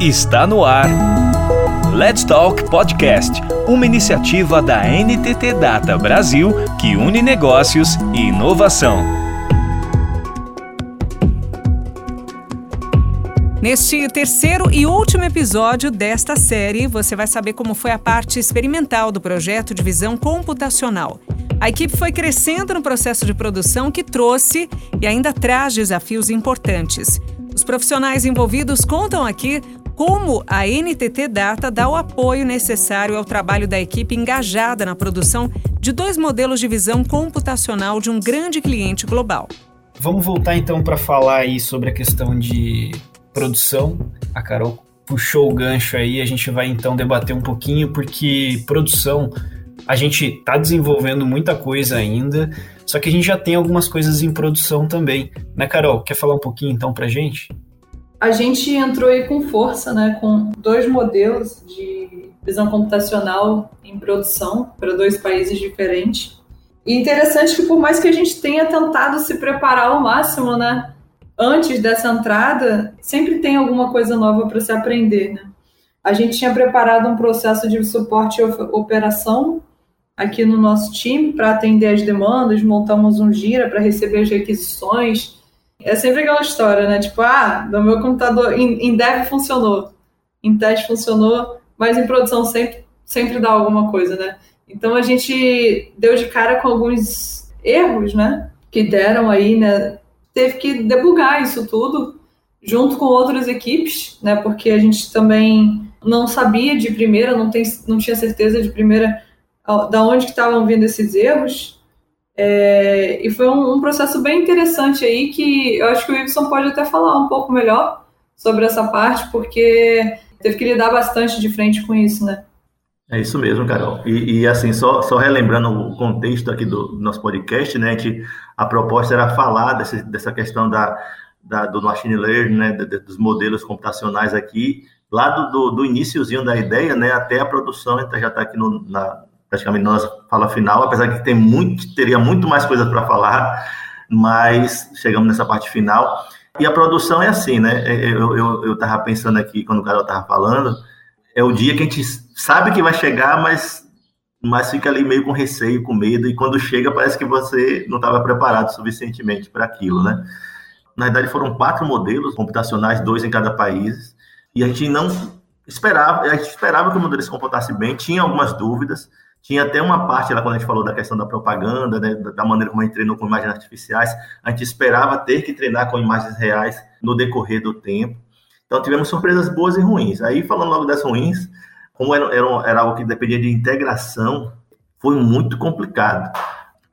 Está no ar. Let's Talk Podcast, uma iniciativa da NTT Data Brasil que une negócios e inovação. Neste terceiro e último episódio desta série, você vai saber como foi a parte experimental do projeto de visão computacional. A equipe foi crescendo no processo de produção que trouxe e ainda traz desafios importantes. Os profissionais envolvidos contam aqui como a NTT Data dá o apoio necessário ao trabalho da equipe engajada na produção de dois modelos de visão computacional de um grande cliente global. Vamos voltar então para falar aí sobre a questão de produção. A Carol puxou o gancho aí, a gente vai então debater um pouquinho, porque produção, a gente está desenvolvendo muita coisa ainda, só que a gente já tem algumas coisas em produção também. Né, Carol? Quer falar um pouquinho então para gente? A gente entrou aí com força, né, com dois modelos de visão computacional em produção para dois países diferentes. E interessante que por mais que a gente tenha tentado se preparar ao máximo, né, antes dessa entrada, sempre tem alguma coisa nova para se aprender, né? A gente tinha preparado um processo de suporte e operação aqui no nosso time para atender as demandas, montamos um gira para receber as requisições, é sempre aquela história, né? Tipo, ah, no meu computador, em, dev funcionou, em teste funcionou, mas em produção sempre, sempre dá alguma coisa, né? Então a gente deu de cara com alguns erros, né? Que deram aí, né? Teve que debugar isso tudo junto com outras equipes, né? Porque a gente também não sabia de primeira, não, tem, não tinha certeza de primeira da onde que estavam vindo esses erros. É, e foi um, um, processo bem interessante aí que eu acho que o Ibson pode até falar um pouco melhor sobre essa parte, porque teve que lidar bastante de frente com isso, né? É isso mesmo, Carol. E, e assim, só, só relembrando o contexto aqui do, do nosso podcast, né? Que a proposta era falar desse, dessa questão da, da, do machine learning, né? dos modelos computacionais aqui, lá do, do, do iníciozinho da ideia, né? Até a produção, então já está aqui no, na, praticamente nossa fala final, apesar que tem muito, teria muito mais coisas para falar, mas chegamos nessa parte final. E a produção é assim, né? É, é, eu estava pensando aqui, quando o Carol estava falando, é o dia que a gente sabe que vai chegar, mas, mas fica ali meio com receio, com medo, e quando chega parece que você não estava preparado suficientemente para aquilo, né? Na verdade, foram quatro modelos computacionais, dois em cada país, e a gente não esperava, a gente esperava que o modelo se comportasse bem, tinha algumas dúvidas, tinha até uma parte lá, quando a gente falou da questão da propaganda, né, da maneira como a gente treinou com imagens artificiais, a gente esperava ter que treinar com imagens reais no decorrer do tempo. Então, tivemos surpresas boas e ruins. Aí, falando logo das ruins, como era, era, era algo que dependia de integração, foi muito complicado.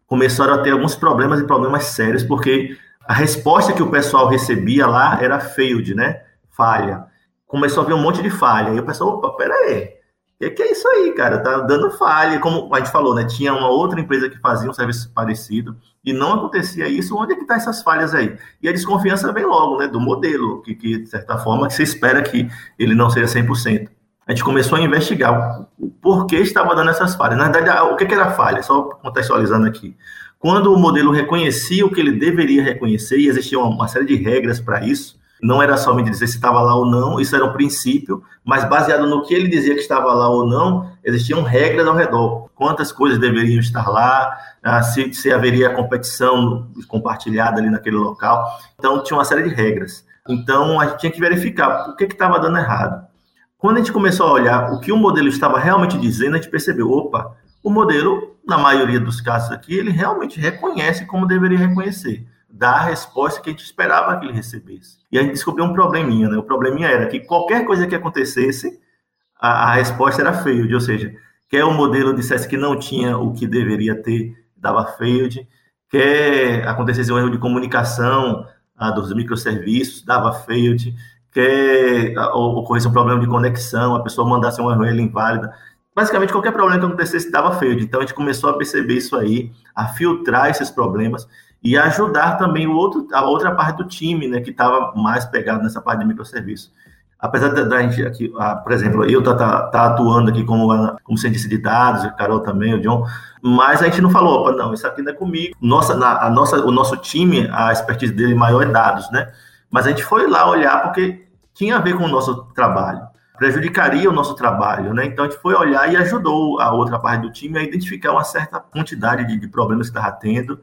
Começaram a ter alguns problemas e problemas sérios, porque a resposta que o pessoal recebia lá era failed, né? Falha. Começou a ver um monte de falha. E o pessoal, opa, peraí, e que é isso aí, cara, tá dando falha, como a gente falou, né? Tinha uma outra empresa que fazia um serviço parecido e não acontecia isso. Onde é que tá essas falhas aí? E a desconfiança vem logo, né? Do modelo, que, que de certa forma você espera que ele não seja 100%. A gente começou a investigar o porquê estava dando essas falhas. Na verdade, o que, que era falha? Só contextualizando aqui. Quando o modelo reconhecia o que ele deveria reconhecer, e existia uma, uma série de regras para isso, não era somente dizer se estava lá ou não, isso era um princípio, mas baseado no que ele dizia que estava lá ou não, existiam regras ao redor. Quantas coisas deveriam estar lá, ah, se, se haveria competição compartilhada ali naquele local. Então, tinha uma série de regras. Então, a gente tinha que verificar o que estava dando errado. Quando a gente começou a olhar o que o modelo estava realmente dizendo, a gente percebeu, opa, o modelo, na maioria dos casos aqui, ele realmente reconhece como deveria reconhecer dar a resposta que a gente esperava que ele recebesse. E a gente descobriu um probleminha, né? O probleminha era que qualquer coisa que acontecesse, a, a resposta era failed, ou seja, quer o modelo dissesse que não tinha o que deveria ter, dava failed, quer acontecesse um erro de comunicação dos microserviços, dava failed, quer ocorresse um problema de conexão, a pessoa mandasse uma URL inválida, basicamente qualquer problema que acontecesse dava failed. Então a gente começou a perceber isso aí, a filtrar esses problemas e ajudar também o outro, a outra parte do time, né, que estava mais pegado nessa parte de microserviço. Apesar da, gente aqui, por exemplo, eu tá, tá, tá, atuando aqui como, como cientista de dados, a Carol também, o John, mas a gente não falou, opa, não, isso aqui não é comigo. Nossa, na, a nossa, o nosso time, a expertise dele maior é dados, né? Mas a gente foi lá olhar porque tinha a ver com o nosso trabalho, prejudicaria o nosso trabalho, né? Então a gente foi olhar e ajudou a outra parte do time a identificar uma certa quantidade de, de problemas que estava tendo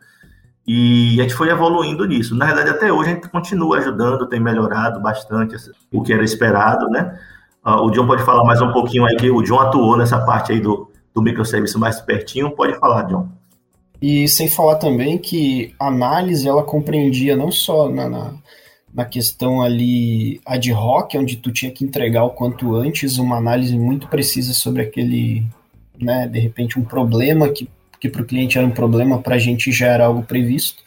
e a gente foi evoluindo nisso. Na verdade, até hoje a gente continua ajudando, tem melhorado bastante o que era esperado, né? Uh, o John pode falar mais um pouquinho aí, que o John atuou nessa parte aí do, do microserviço mais pertinho. Pode falar, John. E sem falar também que a análise, ela compreendia não só na, na, na questão ali ad hoc, onde tu tinha que entregar o quanto antes uma análise muito precisa sobre aquele, né, de repente um problema que que para o cliente era um problema, para a gente já era algo previsto.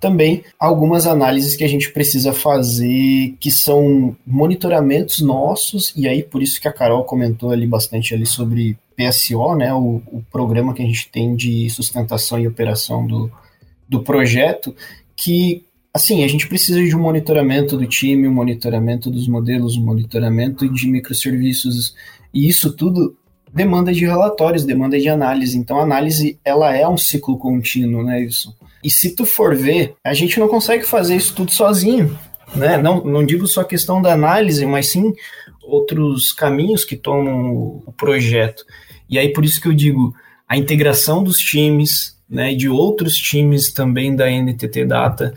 Também algumas análises que a gente precisa fazer, que são monitoramentos nossos, e aí por isso que a Carol comentou ali bastante ali sobre PSO, né, o, o programa que a gente tem de sustentação e operação do, do projeto, que assim, a gente precisa de um monitoramento do time, um monitoramento dos modelos, um monitoramento de microserviços, e isso tudo demanda de relatórios, demanda de análise. Então, a análise, ela é um ciclo contínuo, né, isso. E se tu for ver, a gente não consegue fazer isso tudo sozinho, né? Não, não digo só questão da análise, mas sim outros caminhos que tomam o projeto. E aí, por isso que eu digo, a integração dos times, né, de outros times também da NTT Data,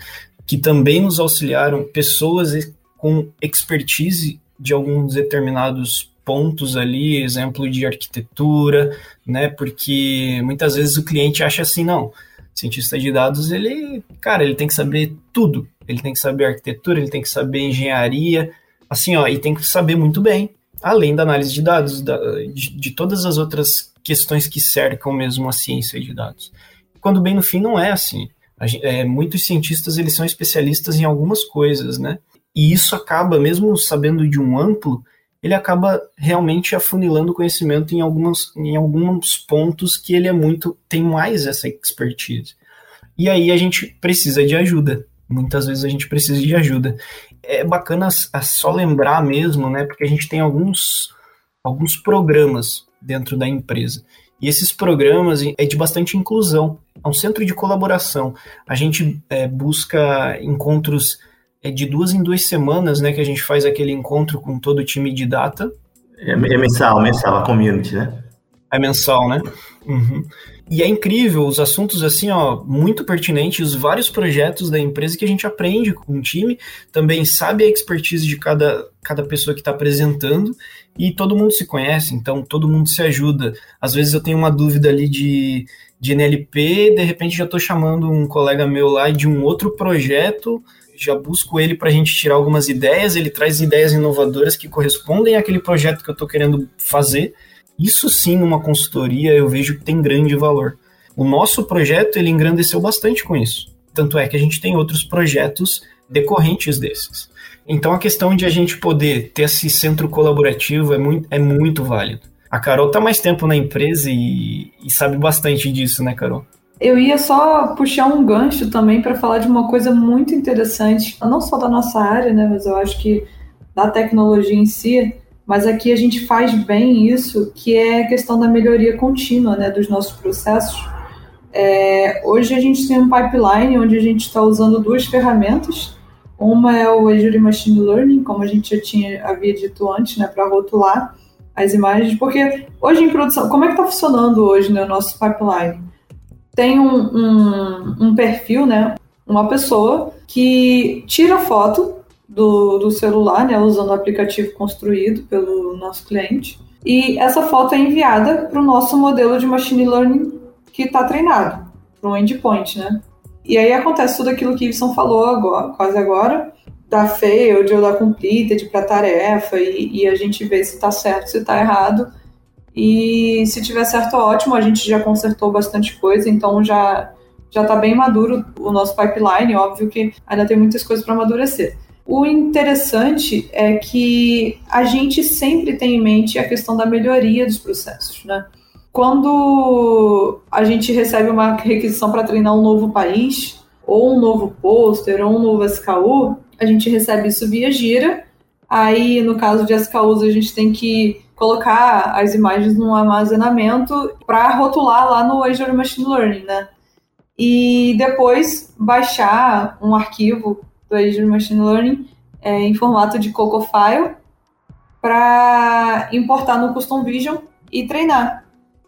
que também nos auxiliaram, pessoas com expertise de alguns determinados pontos ali, exemplo de arquitetura, né? Porque muitas vezes o cliente acha assim, não, cientista de dados, ele, cara, ele tem que saber tudo. Ele tem que saber arquitetura, ele tem que saber engenharia, assim, ó, e tem que saber muito bem, além da análise de dados, da, de, de todas as outras questões que cercam mesmo a ciência de dados. Quando bem no fim não é assim. é, muitos cientistas eles são especialistas em algumas coisas, né? E isso acaba, mesmo sabendo de um amplo, ele acaba realmente afunilando o conhecimento em, algumas, em alguns pontos que ele é muito, tem mais essa expertise. E aí a gente precisa de ajuda. Muitas vezes a gente precisa de ajuda. É bacana só lembrar mesmo, né? Porque a gente tem alguns, alguns programas dentro da empresa. E esses programas é de bastante inclusão. É um centro de colaboração. A gente é, busca encontros é de duas em duas semanas, né, que a gente faz aquele encontro com todo o time de data. É, é mensal, mensal, a community, né? É mensal, né? Uhum. E é incrível, os assuntos assim, ó, muito pertinentes, os vários projetos da empresa que a gente aprende com o time, também sabe a expertise de cada, cada pessoa que está apresentando e todo mundo se conhece, então todo mundo se ajuda. Às vezes eu tenho uma dúvida ali de, de NLP, de repente já estou chamando um colega meu lá de um outro projeto já busco ele para a gente tirar algumas ideias, ele traz ideias inovadoras que correspondem àquele projeto que eu estou querendo fazer. Isso sim, numa consultoria, eu vejo que tem grande valor. O nosso projeto, ele engrandeceu bastante com isso. Tanto é que a gente tem outros projetos decorrentes desses. Então, a questão de a gente poder ter esse centro colaborativo é muito, é muito válido. A Carol está mais tempo na empresa e, e sabe bastante disso, né, Carol? Eu ia só puxar um gancho também para falar de uma coisa muito interessante, não só da nossa área, né, mas eu acho que da tecnologia em si, mas aqui a gente faz bem isso, que é a questão da melhoria contínua né, dos nossos processos. É, hoje a gente tem um pipeline onde a gente está usando duas ferramentas. Uma é o Azure Machine Learning, como a gente já tinha havia dito antes, né, para rotular as imagens, porque hoje em produção, como é que está funcionando hoje né, o nosso pipeline? tem um, um, um perfil, né? Uma pessoa que tira foto do, do celular, né? Usando o aplicativo construído pelo nosso cliente. E essa foto é enviada para o nosso modelo de machine learning que está treinado, para um endpoint, né? E aí acontece tudo aquilo que o Ibson falou agora, quase agora, da failed ou da completed para tarefa, e, e, a gente vê se está certo, se está errado, e se tiver certo, ótimo, a gente já consertou bastante coisa, então já já está bem maduro o nosso pipeline, óbvio que ainda tem muitas coisas para amadurecer. O interessante é que a gente sempre tem em mente a questão da melhoria dos processos, né? Quando a gente recebe uma requisição para treinar um novo país, ou um novo pôster, ou um novo SKU, a gente recebe isso via Gira. Aí, no caso de SKUs, a gente tem que colocar as imagens no armazenamento para rotular lá no Azure Machine Learning, né? E depois baixar um arquivo do Azure Machine Learning é, em formato de Coco File para importar no Custom Vision e treinar.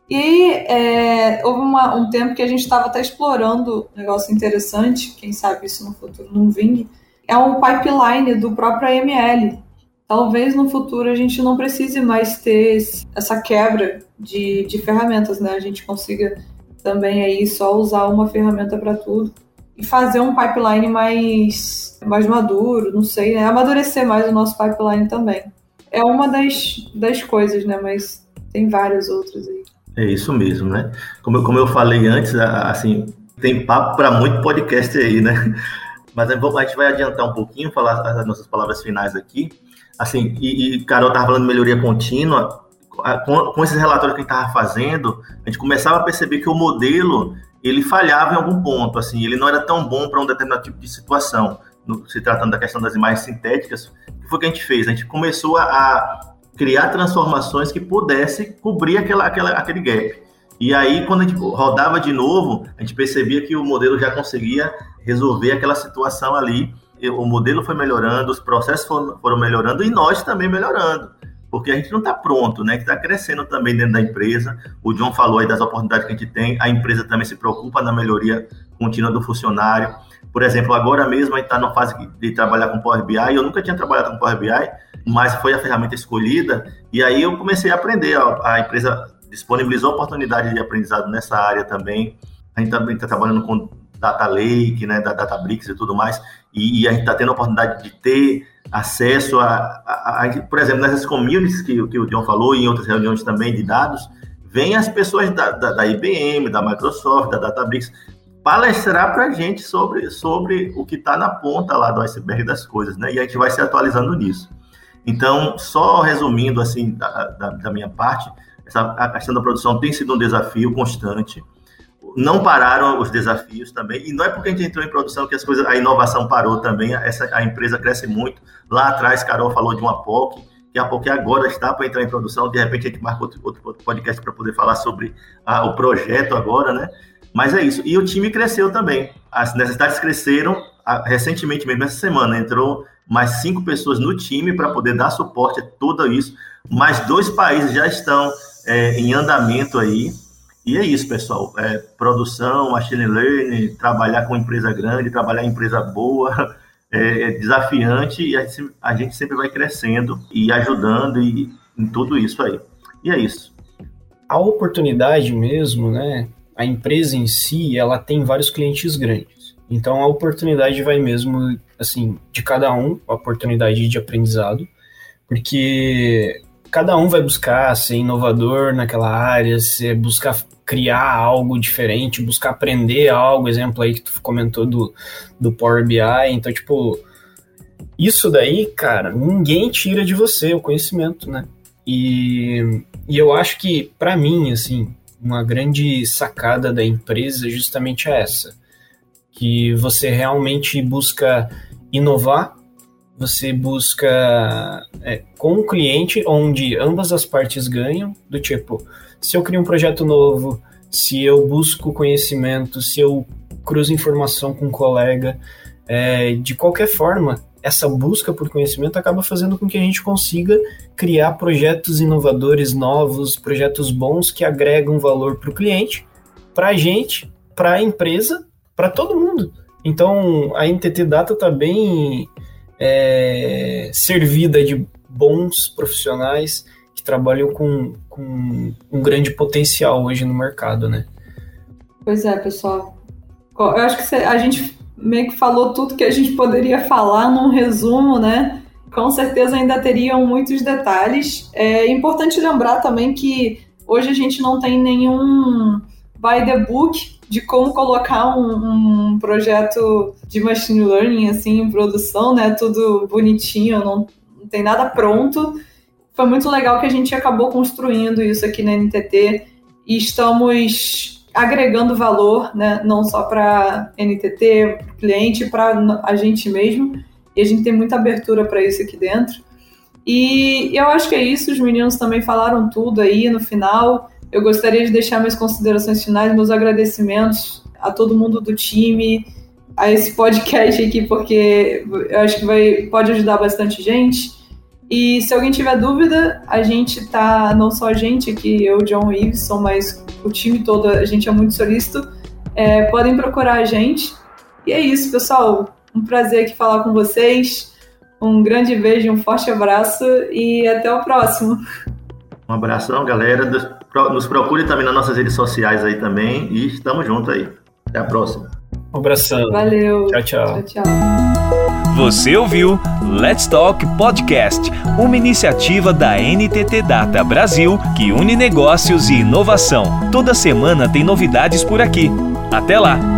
E é, houve uma, um tempo que a gente estava até explorando um negócio interessante, quem sabe isso no futuro não vingue, é um pipeline do próprio AML. Talvez no futuro a gente não precise mais ter essa quebra de, de ferramentas, né? A gente consiga também aí só usar uma ferramenta para tudo e fazer um pipeline mais, mais maduro, não sei, né? Amadurecer mais o nosso pipeline também. É uma das, das coisas, né? Mas tem várias outras aí. É isso mesmo, né? Como, como eu falei antes, assim, tem papo para muito podcast aí, né? Mas a gente vai adiantar um pouquinho, falar as nossas palavras finais aqui. Assim, e, e Carol estava falando de melhoria contínua, com, com esses relatórios que a gente estava fazendo, a gente começava a perceber que o modelo ele falhava em algum ponto, assim, ele não era tão bom para um determinado tipo de situação. No, se tratando da questão das imagens sintéticas, o que foi que a gente fez? A gente começou a, a criar transformações que pudesse cobrir aquela, aquela, aquele gap. E aí, quando a gente rodava de novo, a gente percebia que o modelo já conseguia resolver aquela situação ali. O modelo foi melhorando, os processos foram, melhorando e nós também melhorando. Porque a gente não está pronto, né? Que está crescendo também dentro da empresa. O John falou aí das oportunidades que a gente tem. A empresa também se preocupa na melhoria contínua do funcionário. Por exemplo, agora mesmo a gente está na fase de trabalhar com Power BI. Eu nunca tinha trabalhado com Power BI, mas foi a ferramenta escolhida. E aí eu comecei a aprender. A, empresa disponibilizou oportunidade de aprendizado nessa área também. A gente também está trabalhando com Data Lake, né, da Databricks e tudo mais. E, e a gente está tendo a oportunidade de ter acesso a, a, a, por exemplo, nessas communities que, que o John falou e em outras reuniões também de dados, vem as pessoas da, da, da IBM, da Microsoft, da Databricks, palestrar para a gente sobre, sobre o que está na ponta lá do iceberg das coisas, né? E a gente vai se atualizando nisso. Então, só resumindo, assim, da, da, da minha parte, essa, a questão da produção tem sido um desafio constante. Não pararam os desafios também, e não é porque a gente entrou em produção que as coisas, a inovação parou também, essa, a empresa cresce muito. Lá atrás, Carol falou de uma POC, que a POC agora está para entrar em produção, de repente a gente marca outro, outro podcast para poder falar sobre a, o projeto agora, né? Mas é isso. E o time cresceu também. As necessidades cresceram. Recentemente, mesmo essa semana, entrou mais cinco pessoas no time para poder dar suporte a tudo isso. Mais dois países já estão é, em andamento aí. E é isso, pessoal. É, produção, machine learning, trabalhar com empresa grande, trabalhar em empresa boa, é, é desafiante e a gente, sempre vai crescendo e ajudando e, em tudo isso aí. E é isso. A oportunidade mesmo, né? a empresa em si, ela tem vários clientes grandes. Então a oportunidade vai mesmo, assim, de cada um, a oportunidade de aprendizado, porque cada um vai buscar ser inovador naquela área, ser, buscar criar algo diferente, buscar aprender algo, exemplo aí que tu comentou do, do Power BI, então, tipo, isso daí, cara, ninguém tira de você o conhecimento, né? E, e eu acho que, para mim, assim, uma grande sacada da empresa justamente é essa, que você realmente busca inovar, você busca é, com o cliente onde ambas as partes ganham, do tipo, se eu crio um projeto novo, se eu busco conhecimento, se eu cruzo informação com um colega, é, de qualquer forma, essa busca por conhecimento acaba fazendo com que a gente consiga criar projetos inovadores novos, projetos bons que agregam valor para o cliente, para a gente, para a empresa, para todo mundo. Então a NTT Data está bem é, servida de bons profissionais que trabalham com, com um grande potencial hoje no mercado, né? Pois é, pessoal. Eu acho que a gente meio que falou tudo que a gente poderia falar num resumo, né? Com certeza ainda teriam muitos detalhes. É importante lembrar também que hoje a gente não tem nenhum by the book de como colocar um, um projeto de machine learning assim em produção, né? Tudo bonitinho, não, não tem nada pronto. Foi muito legal que a gente acabou construindo isso aqui na NTT e estamos agregando valor, né, não só para NTT, cliente, para a gente mesmo. E a gente tem muita abertura para isso aqui dentro. E eu acho que é isso, os meninos também falaram tudo aí no final. Eu gostaria de deixar minhas considerações finais, meus agradecimentos a todo mundo do time, a esse podcast aqui, porque eu acho que vai, pode ajudar bastante gente. E se alguém tiver dúvida, a gente tá, não só a gente aqui, eu, John e Iveson, mas o time todo, a gente é muito solícito. É, podem procurar a gente. E é isso, pessoal. Um prazer aqui falar com vocês. Um grande beijo, um forte abraço e até o próximo. Um abração, galera. Nos procure também nas nossas redes sociais aí também e estamos juntos aí. Até a próxima. Um abração. Valeu. Tchau, tchau. Tchau, tchau. Você ouviu Let's Talk Podcast, uma iniciativa da NTT Data Brasil que une negócios e inovação. Toda semana tem novidades por aqui. Até lá!